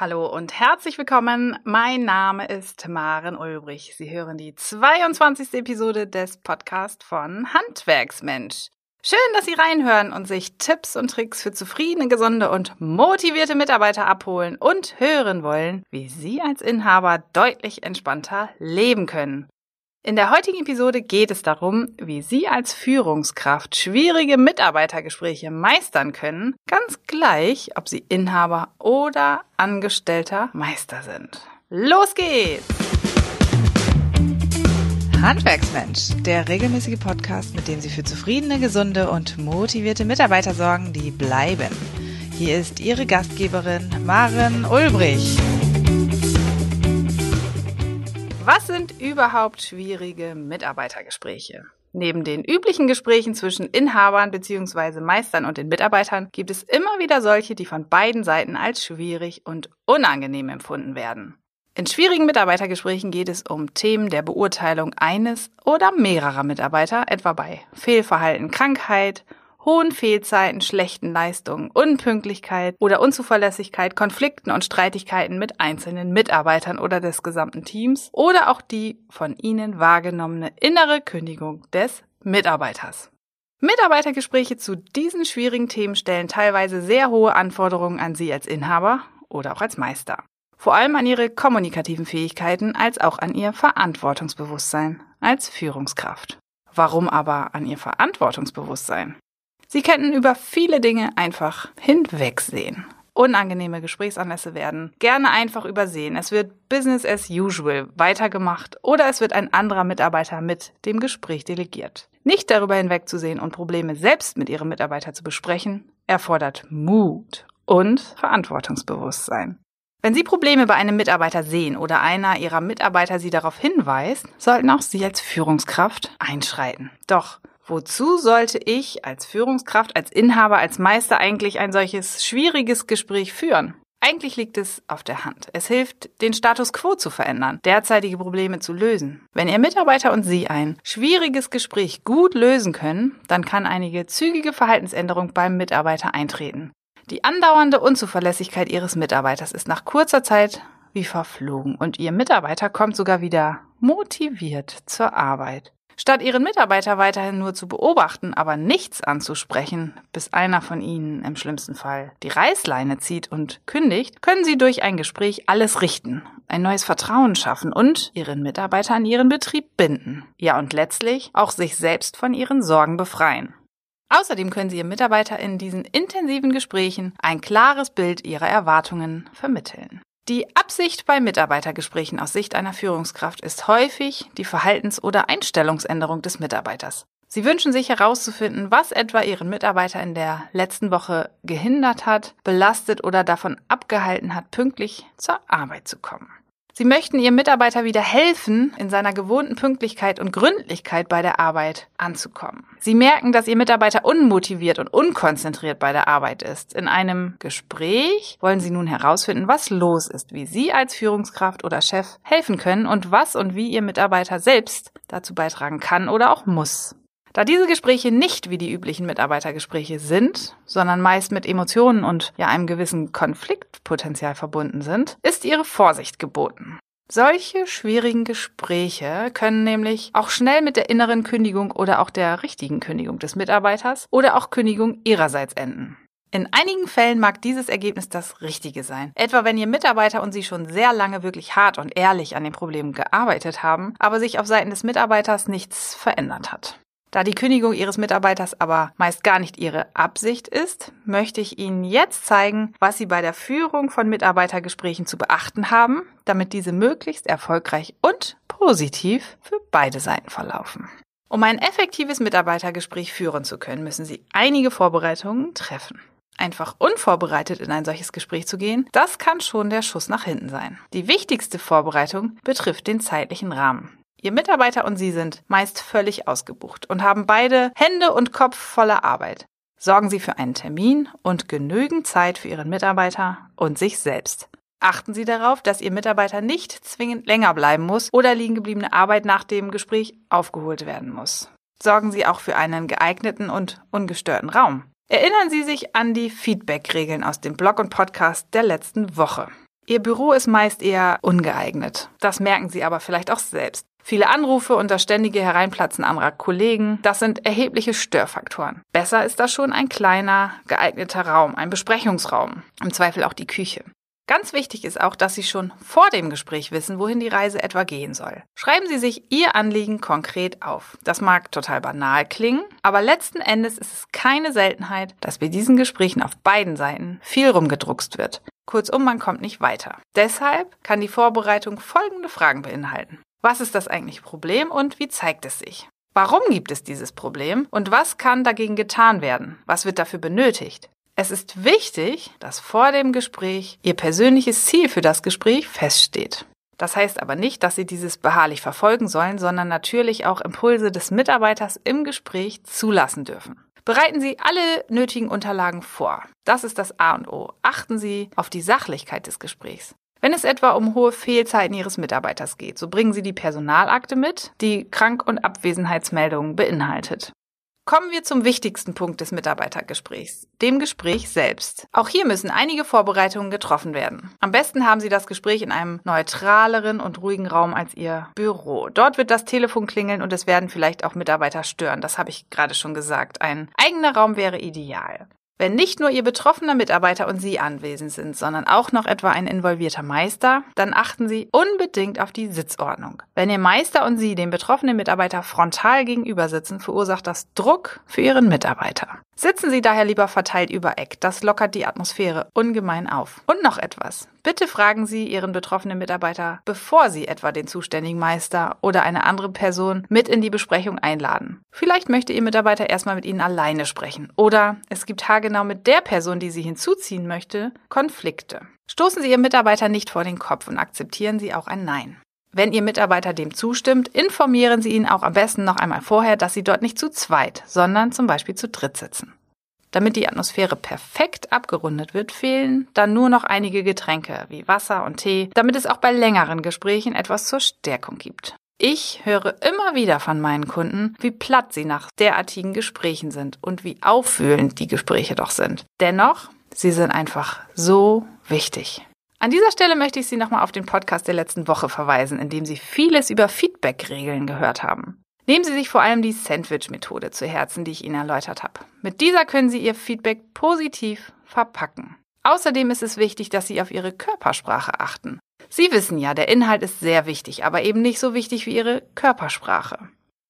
Hallo und herzlich willkommen. Mein Name ist Maren Ulbrich. Sie hören die 22. Episode des Podcasts von Handwerksmensch. Schön, dass Sie reinhören und sich Tipps und Tricks für zufriedene, gesunde und motivierte Mitarbeiter abholen und hören wollen, wie Sie als Inhaber deutlich entspannter leben können. In der heutigen Episode geht es darum, wie Sie als Führungskraft schwierige Mitarbeitergespräche meistern können, ganz gleich, ob Sie Inhaber oder Angestellter Meister sind. Los geht's! Handwerksmensch, der regelmäßige Podcast, mit dem Sie für zufriedene, gesunde und motivierte Mitarbeiter sorgen, die bleiben. Hier ist Ihre Gastgeberin Maren Ulbrich. Was sind überhaupt schwierige Mitarbeitergespräche? Neben den üblichen Gesprächen zwischen Inhabern bzw. Meistern und den Mitarbeitern gibt es immer wieder solche, die von beiden Seiten als schwierig und unangenehm empfunden werden. In schwierigen Mitarbeitergesprächen geht es um Themen der Beurteilung eines oder mehrerer Mitarbeiter, etwa bei Fehlverhalten, Krankheit, hohen Fehlzeiten, schlechten Leistungen, Unpünktlichkeit oder Unzuverlässigkeit, Konflikten und Streitigkeiten mit einzelnen Mitarbeitern oder des gesamten Teams oder auch die von ihnen wahrgenommene innere Kündigung des Mitarbeiters. Mitarbeitergespräche zu diesen schwierigen Themen stellen teilweise sehr hohe Anforderungen an Sie als Inhaber oder auch als Meister. Vor allem an Ihre kommunikativen Fähigkeiten als auch an Ihr Verantwortungsbewusstsein als Führungskraft. Warum aber an Ihr Verantwortungsbewusstsein? Sie könnten über viele Dinge einfach hinwegsehen. Unangenehme Gesprächsanlässe werden gerne einfach übersehen. Es wird Business as usual weitergemacht oder es wird ein anderer Mitarbeiter mit dem Gespräch delegiert. Nicht darüber hinwegzusehen und Probleme selbst mit ihrem Mitarbeiter zu besprechen, erfordert Mut und Verantwortungsbewusstsein. Wenn Sie Probleme bei einem Mitarbeiter sehen oder einer Ihrer Mitarbeiter Sie darauf hinweist, sollten auch Sie als Führungskraft einschreiten. Doch Wozu sollte ich als Führungskraft, als Inhaber, als Meister eigentlich ein solches schwieriges Gespräch führen? Eigentlich liegt es auf der Hand. Es hilft, den Status quo zu verändern, derzeitige Probleme zu lösen. Wenn Ihr Mitarbeiter und Sie ein schwieriges Gespräch gut lösen können, dann kann einige zügige Verhaltensänderung beim Mitarbeiter eintreten. Die andauernde Unzuverlässigkeit Ihres Mitarbeiters ist nach kurzer Zeit wie verflogen und Ihr Mitarbeiter kommt sogar wieder motiviert zur Arbeit. Statt ihren Mitarbeiter weiterhin nur zu beobachten, aber nichts anzusprechen, bis einer von ihnen im schlimmsten Fall die Reißleine zieht und kündigt, können sie durch ein Gespräch alles richten, ein neues Vertrauen schaffen und ihren Mitarbeiter an ihren Betrieb binden. Ja, und letztlich auch sich selbst von ihren Sorgen befreien. Außerdem können Sie Ihren Mitarbeiter in diesen intensiven Gesprächen ein klares Bild Ihrer Erwartungen vermitteln. Die Absicht bei Mitarbeitergesprächen aus Sicht einer Führungskraft ist häufig die Verhaltens- oder Einstellungsänderung des Mitarbeiters. Sie wünschen sich herauszufinden, was etwa Ihren Mitarbeiter in der letzten Woche gehindert hat, belastet oder davon abgehalten hat, pünktlich zur Arbeit zu kommen. Sie möchten Ihrem Mitarbeiter wieder helfen, in seiner gewohnten Pünktlichkeit und Gründlichkeit bei der Arbeit anzukommen. Sie merken, dass Ihr Mitarbeiter unmotiviert und unkonzentriert bei der Arbeit ist. In einem Gespräch wollen Sie nun herausfinden, was los ist, wie Sie als Führungskraft oder Chef helfen können und was und wie Ihr Mitarbeiter selbst dazu beitragen kann oder auch muss. Da diese Gespräche nicht wie die üblichen Mitarbeitergespräche sind, sondern meist mit Emotionen und ja einem gewissen Konfliktpotenzial verbunden sind, ist ihre Vorsicht geboten. Solche schwierigen Gespräche können nämlich auch schnell mit der inneren Kündigung oder auch der richtigen Kündigung des Mitarbeiters oder auch Kündigung ihrerseits enden. In einigen Fällen mag dieses Ergebnis das Richtige sein. Etwa wenn Ihr Mitarbeiter und Sie schon sehr lange wirklich hart und ehrlich an den Problemen gearbeitet haben, aber sich auf Seiten des Mitarbeiters nichts verändert hat. Da die Kündigung Ihres Mitarbeiters aber meist gar nicht Ihre Absicht ist, möchte ich Ihnen jetzt zeigen, was Sie bei der Führung von Mitarbeitergesprächen zu beachten haben, damit diese möglichst erfolgreich und positiv für beide Seiten verlaufen. Um ein effektives Mitarbeitergespräch führen zu können, müssen Sie einige Vorbereitungen treffen. Einfach unvorbereitet in ein solches Gespräch zu gehen, das kann schon der Schuss nach hinten sein. Die wichtigste Vorbereitung betrifft den zeitlichen Rahmen. Ihr Mitarbeiter und Sie sind meist völlig ausgebucht und haben beide Hände und Kopf voller Arbeit. Sorgen Sie für einen Termin und genügend Zeit für Ihren Mitarbeiter und sich selbst. Achten Sie darauf, dass Ihr Mitarbeiter nicht zwingend länger bleiben muss oder liegen gebliebene Arbeit nach dem Gespräch aufgeholt werden muss. Sorgen Sie auch für einen geeigneten und ungestörten Raum. Erinnern Sie sich an die Feedback-Regeln aus dem Blog und Podcast der letzten Woche. Ihr Büro ist meist eher ungeeignet. Das merken Sie aber vielleicht auch selbst. Viele Anrufe und das ständige Hereinplatzen anderer Kollegen, das sind erhebliche Störfaktoren. Besser ist da schon ein kleiner, geeigneter Raum, ein Besprechungsraum, im Zweifel auch die Küche. Ganz wichtig ist auch, dass Sie schon vor dem Gespräch wissen, wohin die Reise etwa gehen soll. Schreiben Sie sich Ihr Anliegen konkret auf. Das mag total banal klingen, aber letzten Endes ist es keine Seltenheit, dass bei diesen Gesprächen auf beiden Seiten viel rumgedruckst wird. Kurzum, man kommt nicht weiter. Deshalb kann die Vorbereitung folgende Fragen beinhalten. Was ist das eigentliche Problem und wie zeigt es sich? Warum gibt es dieses Problem und was kann dagegen getan werden? Was wird dafür benötigt? Es ist wichtig, dass vor dem Gespräch Ihr persönliches Ziel für das Gespräch feststeht. Das heißt aber nicht, dass Sie dieses beharrlich verfolgen sollen, sondern natürlich auch Impulse des Mitarbeiters im Gespräch zulassen dürfen. Bereiten Sie alle nötigen Unterlagen vor. Das ist das A und O. Achten Sie auf die Sachlichkeit des Gesprächs. Wenn es etwa um hohe Fehlzeiten Ihres Mitarbeiters geht, so bringen Sie die Personalakte mit, die Krank- und Abwesenheitsmeldungen beinhaltet. Kommen wir zum wichtigsten Punkt des Mitarbeitergesprächs, dem Gespräch selbst. Auch hier müssen einige Vorbereitungen getroffen werden. Am besten haben Sie das Gespräch in einem neutraleren und ruhigen Raum als Ihr Büro. Dort wird das Telefon klingeln und es werden vielleicht auch Mitarbeiter stören. Das habe ich gerade schon gesagt. Ein eigener Raum wäre ideal. Wenn nicht nur Ihr betroffener Mitarbeiter und Sie anwesend sind, sondern auch noch etwa ein involvierter Meister, dann achten Sie unbedingt auf die Sitzordnung. Wenn Ihr Meister und Sie dem betroffenen Mitarbeiter frontal gegenüber sitzen, verursacht das Druck für Ihren Mitarbeiter. Sitzen Sie daher lieber verteilt über Eck, das lockert die Atmosphäre ungemein auf. Und noch etwas. Bitte fragen Sie Ihren betroffenen Mitarbeiter, bevor Sie etwa den zuständigen Meister oder eine andere Person mit in die Besprechung einladen. Vielleicht möchte Ihr Mitarbeiter erstmal mit Ihnen alleine sprechen. Oder es gibt haargenau mit der Person, die Sie hinzuziehen möchte, Konflikte. Stoßen Sie Ihren Mitarbeiter nicht vor den Kopf und akzeptieren Sie auch ein Nein. Wenn Ihr Mitarbeiter dem zustimmt, informieren Sie ihn auch am besten noch einmal vorher, dass Sie dort nicht zu zweit, sondern zum Beispiel zu dritt sitzen. Damit die Atmosphäre perfekt abgerundet wird, fehlen dann nur noch einige Getränke wie Wasser und Tee, damit es auch bei längeren Gesprächen etwas zur Stärkung gibt. Ich höre immer wieder von meinen Kunden, wie platt sie nach derartigen Gesprächen sind und wie aufwühlend die Gespräche doch sind. Dennoch, sie sind einfach so wichtig. An dieser Stelle möchte ich Sie nochmal auf den Podcast der letzten Woche verweisen, in dem Sie vieles über Feedback-Regeln gehört haben. Nehmen Sie sich vor allem die Sandwich-Methode zu Herzen, die ich Ihnen erläutert habe. Mit dieser können Sie Ihr Feedback positiv verpacken. Außerdem ist es wichtig, dass Sie auf Ihre Körpersprache achten. Sie wissen ja, der Inhalt ist sehr wichtig, aber eben nicht so wichtig wie Ihre Körpersprache.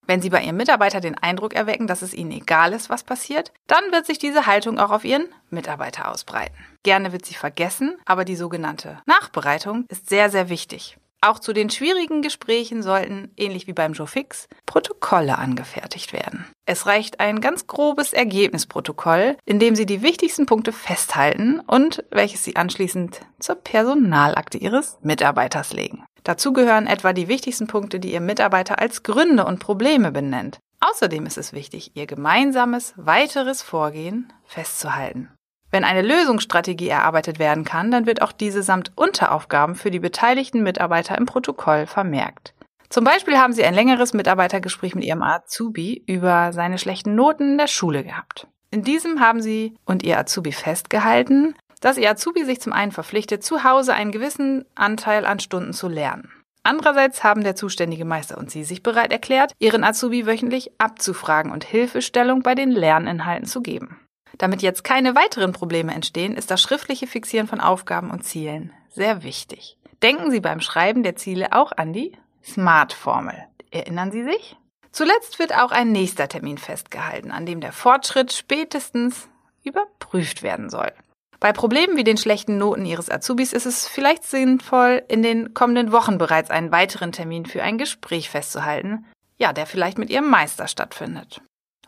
Wenn Sie bei Ihrem Mitarbeiter den Eindruck erwecken, dass es Ihnen egal ist, was passiert, dann wird sich diese Haltung auch auf Ihren Mitarbeiter ausbreiten. Gerne wird sie vergessen, aber die sogenannte Nachbereitung ist sehr, sehr wichtig. Auch zu den schwierigen Gesprächen sollten, ähnlich wie beim Joe Fix, Protokolle angefertigt werden. Es reicht ein ganz grobes Ergebnisprotokoll, in dem Sie die wichtigsten Punkte festhalten und welches Sie anschließend zur Personalakte Ihres Mitarbeiters legen. Dazu gehören etwa die wichtigsten Punkte, die Ihr Mitarbeiter als Gründe und Probleme benennt. Außerdem ist es wichtig, Ihr gemeinsames weiteres Vorgehen festzuhalten. Wenn eine Lösungsstrategie erarbeitet werden kann, dann wird auch diese samt Unteraufgaben für die beteiligten Mitarbeiter im Protokoll vermerkt. Zum Beispiel haben Sie ein längeres Mitarbeitergespräch mit Ihrem Azubi über seine schlechten Noten in der Schule gehabt. In diesem haben Sie und Ihr Azubi festgehalten, dass Ihr Azubi sich zum einen verpflichtet, zu Hause einen gewissen Anteil an Stunden zu lernen. Andererseits haben der zuständige Meister und Sie sich bereit erklärt, Ihren Azubi wöchentlich abzufragen und Hilfestellung bei den Lerninhalten zu geben. Damit jetzt keine weiteren Probleme entstehen, ist das schriftliche Fixieren von Aufgaben und Zielen sehr wichtig. Denken Sie beim Schreiben der Ziele auch an die SMART-Formel. Erinnern Sie sich? Zuletzt wird auch ein nächster Termin festgehalten, an dem der Fortschritt spätestens überprüft werden soll. Bei Problemen wie den schlechten Noten Ihres Azubis ist es vielleicht sinnvoll, in den kommenden Wochen bereits einen weiteren Termin für ein Gespräch festzuhalten, ja, der vielleicht mit Ihrem Meister stattfindet.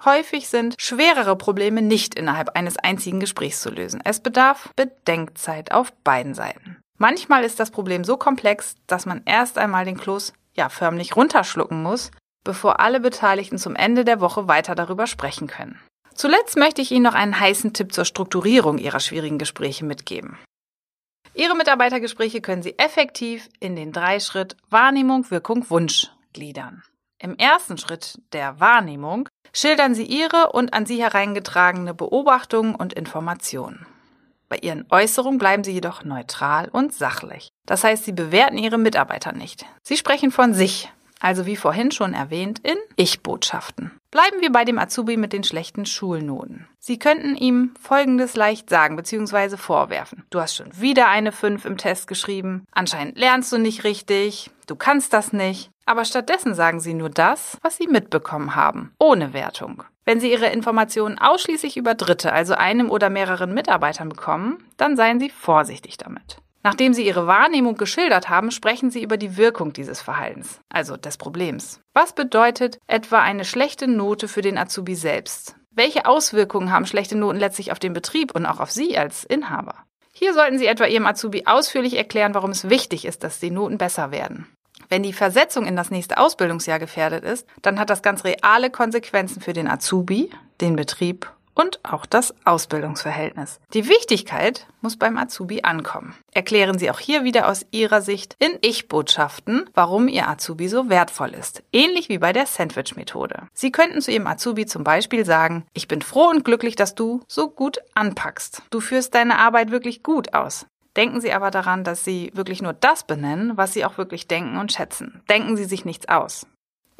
Häufig sind schwerere Probleme nicht innerhalb eines einzigen Gesprächs zu lösen. Es bedarf Bedenkzeit auf beiden Seiten. Manchmal ist das Problem so komplex, dass man erst einmal den Kloß ja förmlich runterschlucken muss, bevor alle Beteiligten zum Ende der Woche weiter darüber sprechen können. Zuletzt möchte ich Ihnen noch einen heißen Tipp zur Strukturierung Ihrer schwierigen Gespräche mitgeben. Ihre Mitarbeitergespräche können Sie effektiv in den Dreischritt Wahrnehmung, Wirkung, Wunsch gliedern. Im ersten Schritt der Wahrnehmung schildern Sie Ihre und an Sie hereingetragene Beobachtungen und Informationen. Bei ihren Äußerungen bleiben sie jedoch neutral und sachlich. Das heißt, sie bewerten ihre Mitarbeiter nicht. Sie sprechen von sich, also wie vorhin schon erwähnt, in Ich-Botschaften. Bleiben wir bei dem Azubi mit den schlechten Schulnoten. Sie könnten ihm Folgendes leicht sagen bzw. vorwerfen. Du hast schon wieder eine 5 im Test geschrieben, anscheinend lernst du nicht richtig, du kannst das nicht, aber stattdessen sagen Sie nur das, was Sie mitbekommen haben, ohne Wertung. Wenn Sie Ihre Informationen ausschließlich über Dritte, also einem oder mehreren Mitarbeitern bekommen, dann seien Sie vorsichtig damit. Nachdem Sie Ihre Wahrnehmung geschildert haben, sprechen Sie über die Wirkung dieses Verhaltens, also des Problems. Was bedeutet etwa eine schlechte Note für den Azubi selbst? Welche Auswirkungen haben schlechte Noten letztlich auf den Betrieb und auch auf Sie als Inhaber? Hier sollten Sie etwa Ihrem Azubi ausführlich erklären, warum es wichtig ist, dass die Noten besser werden. Wenn die Versetzung in das nächste Ausbildungsjahr gefährdet ist, dann hat das ganz reale Konsequenzen für den Azubi, den Betrieb und auch das Ausbildungsverhältnis. Die Wichtigkeit muss beim Azubi ankommen. Erklären Sie auch hier wieder aus Ihrer Sicht in Ich-Botschaften, warum Ihr Azubi so wertvoll ist. Ähnlich wie bei der Sandwich-Methode. Sie könnten zu Ihrem Azubi zum Beispiel sagen, ich bin froh und glücklich, dass du so gut anpackst. Du führst deine Arbeit wirklich gut aus. Denken Sie aber daran, dass Sie wirklich nur das benennen, was Sie auch wirklich denken und schätzen. Denken Sie sich nichts aus.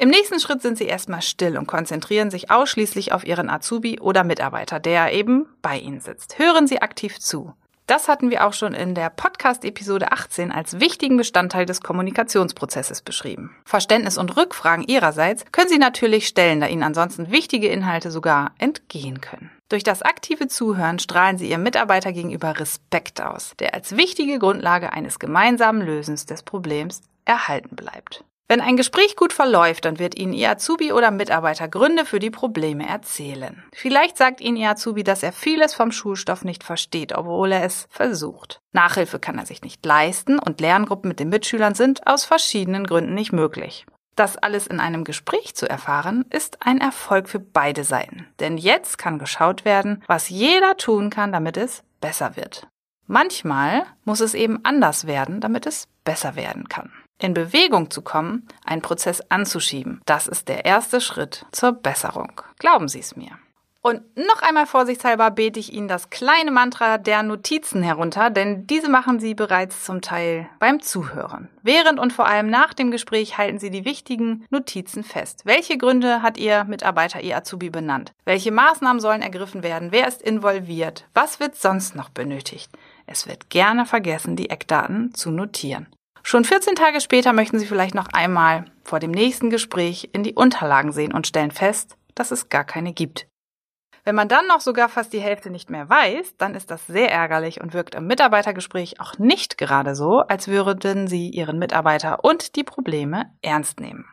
Im nächsten Schritt sind Sie erstmal still und konzentrieren sich ausschließlich auf Ihren Azubi oder Mitarbeiter, der eben bei Ihnen sitzt. Hören Sie aktiv zu. Das hatten wir auch schon in der Podcast-Episode 18 als wichtigen Bestandteil des Kommunikationsprozesses beschrieben. Verständnis und Rückfragen Ihrerseits können Sie natürlich stellen, da Ihnen ansonsten wichtige Inhalte sogar entgehen können. Durch das aktive Zuhören strahlen Sie Ihrem Mitarbeiter gegenüber Respekt aus, der als wichtige Grundlage eines gemeinsamen Lösens des Problems erhalten bleibt. Wenn ein Gespräch gut verläuft, dann wird Ihnen Ihr Azubi oder Mitarbeiter Gründe für die Probleme erzählen. Vielleicht sagt Ihnen Ihr Azubi, dass er vieles vom Schulstoff nicht versteht, obwohl er es versucht. Nachhilfe kann er sich nicht leisten und Lerngruppen mit den Mitschülern sind aus verschiedenen Gründen nicht möglich. Das alles in einem Gespräch zu erfahren, ist ein Erfolg für beide Seiten. Denn jetzt kann geschaut werden, was jeder tun kann, damit es besser wird. Manchmal muss es eben anders werden, damit es besser werden kann in Bewegung zu kommen, einen Prozess anzuschieben. Das ist der erste Schritt zur Besserung. Glauben Sie es mir. Und noch einmal vorsichtshalber bete ich Ihnen das kleine Mantra der Notizen herunter, denn diese machen Sie bereits zum Teil beim Zuhören. Während und vor allem nach dem Gespräch halten Sie die wichtigen Notizen fest. Welche Gründe hat Ihr Mitarbeiter, Ihr Azubi benannt? Welche Maßnahmen sollen ergriffen werden? Wer ist involviert? Was wird sonst noch benötigt? Es wird gerne vergessen, die Eckdaten zu notieren. Schon 14 Tage später möchten Sie vielleicht noch einmal vor dem nächsten Gespräch in die Unterlagen sehen und stellen fest, dass es gar keine gibt. Wenn man dann noch sogar fast die Hälfte nicht mehr weiß, dann ist das sehr ärgerlich und wirkt im Mitarbeitergespräch auch nicht gerade so, als würden Sie Ihren Mitarbeiter und die Probleme ernst nehmen.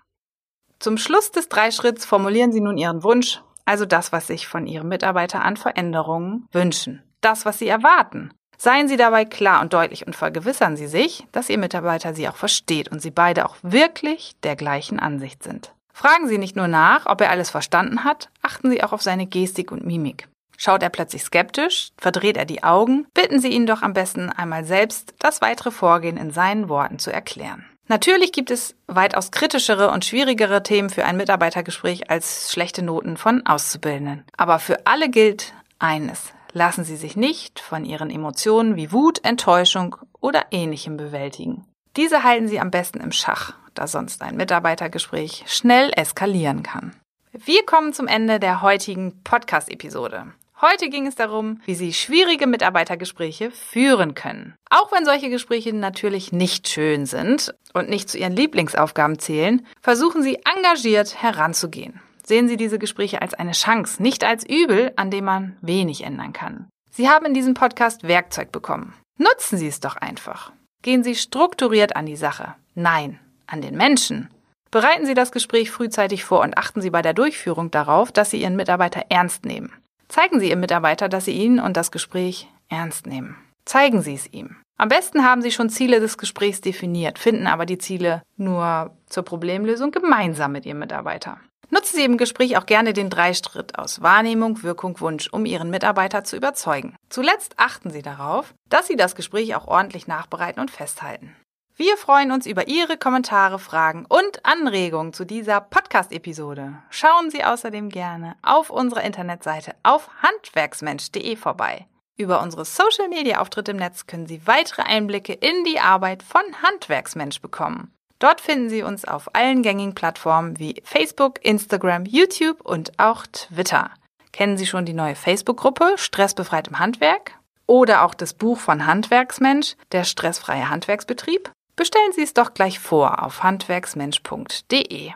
Zum Schluss des Dreischritts formulieren Sie nun Ihren Wunsch, also das, was sich von Ihrem Mitarbeiter an Veränderungen wünschen, das, was Sie erwarten. Seien Sie dabei klar und deutlich und vergewissern Sie sich, dass Ihr Mitarbeiter Sie auch versteht und Sie beide auch wirklich der gleichen Ansicht sind. Fragen Sie nicht nur nach, ob er alles verstanden hat, achten Sie auch auf seine Gestik und Mimik. Schaut er plötzlich skeptisch, verdreht er die Augen, bitten Sie ihn doch am besten einmal selbst, das weitere Vorgehen in seinen Worten zu erklären. Natürlich gibt es weitaus kritischere und schwierigere Themen für ein Mitarbeitergespräch als schlechte Noten von Auszubildenden. Aber für alle gilt eines lassen Sie sich nicht von Ihren Emotionen wie Wut, Enttäuschung oder ähnlichem bewältigen. Diese halten Sie am besten im Schach, da sonst ein Mitarbeitergespräch schnell eskalieren kann. Wir kommen zum Ende der heutigen Podcast-Episode. Heute ging es darum, wie Sie schwierige Mitarbeitergespräche führen können. Auch wenn solche Gespräche natürlich nicht schön sind und nicht zu Ihren Lieblingsaufgaben zählen, versuchen Sie engagiert heranzugehen. Sehen Sie diese Gespräche als eine Chance, nicht als Übel, an dem man wenig ändern kann. Sie haben in diesem Podcast Werkzeug bekommen. Nutzen Sie es doch einfach. Gehen Sie strukturiert an die Sache. Nein, an den Menschen. Bereiten Sie das Gespräch frühzeitig vor und achten Sie bei der Durchführung darauf, dass Sie Ihren Mitarbeiter ernst nehmen. Zeigen Sie Ihrem Mitarbeiter, dass Sie ihn und das Gespräch ernst nehmen. Zeigen Sie es ihm. Am besten haben Sie schon Ziele des Gesprächs definiert, finden aber die Ziele nur zur Problemlösung gemeinsam mit Ihrem Mitarbeiter. Nutzen Sie im Gespräch auch gerne den Dreischritt aus Wahrnehmung, Wirkung, Wunsch, um Ihren Mitarbeiter zu überzeugen. Zuletzt achten Sie darauf, dass Sie das Gespräch auch ordentlich nachbereiten und festhalten. Wir freuen uns über Ihre Kommentare, Fragen und Anregungen zu dieser Podcast-Episode. Schauen Sie außerdem gerne auf unserer Internetseite auf handwerksmensch.de vorbei. Über unsere Social-Media-Auftritte im Netz können Sie weitere Einblicke in die Arbeit von Handwerksmensch bekommen. Dort finden Sie uns auf allen gängigen Plattformen wie Facebook, Instagram, YouTube und auch Twitter. Kennen Sie schon die neue Facebook-Gruppe Stressbefreit im Handwerk? Oder auch das Buch von Handwerksmensch, der stressfreie Handwerksbetrieb? Bestellen Sie es doch gleich vor auf handwerksmensch.de.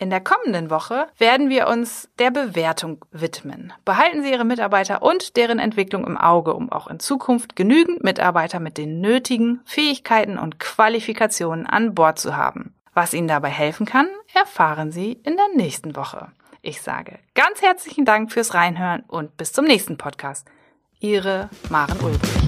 In der kommenden Woche werden wir uns der Bewertung widmen. Behalten Sie Ihre Mitarbeiter und deren Entwicklung im Auge, um auch in Zukunft genügend Mitarbeiter mit den nötigen Fähigkeiten und Qualifikationen an Bord zu haben. Was Ihnen dabei helfen kann, erfahren Sie in der nächsten Woche. Ich sage ganz herzlichen Dank fürs Reinhören und bis zum nächsten Podcast. Ihre Maren Ulbrich.